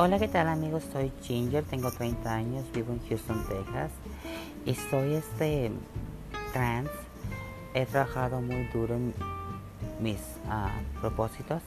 Hola, ¿qué tal amigos? Soy Ginger, tengo 30 años, vivo en Houston, Texas y soy este trans. He trabajado muy duro en mis ah, propósitos.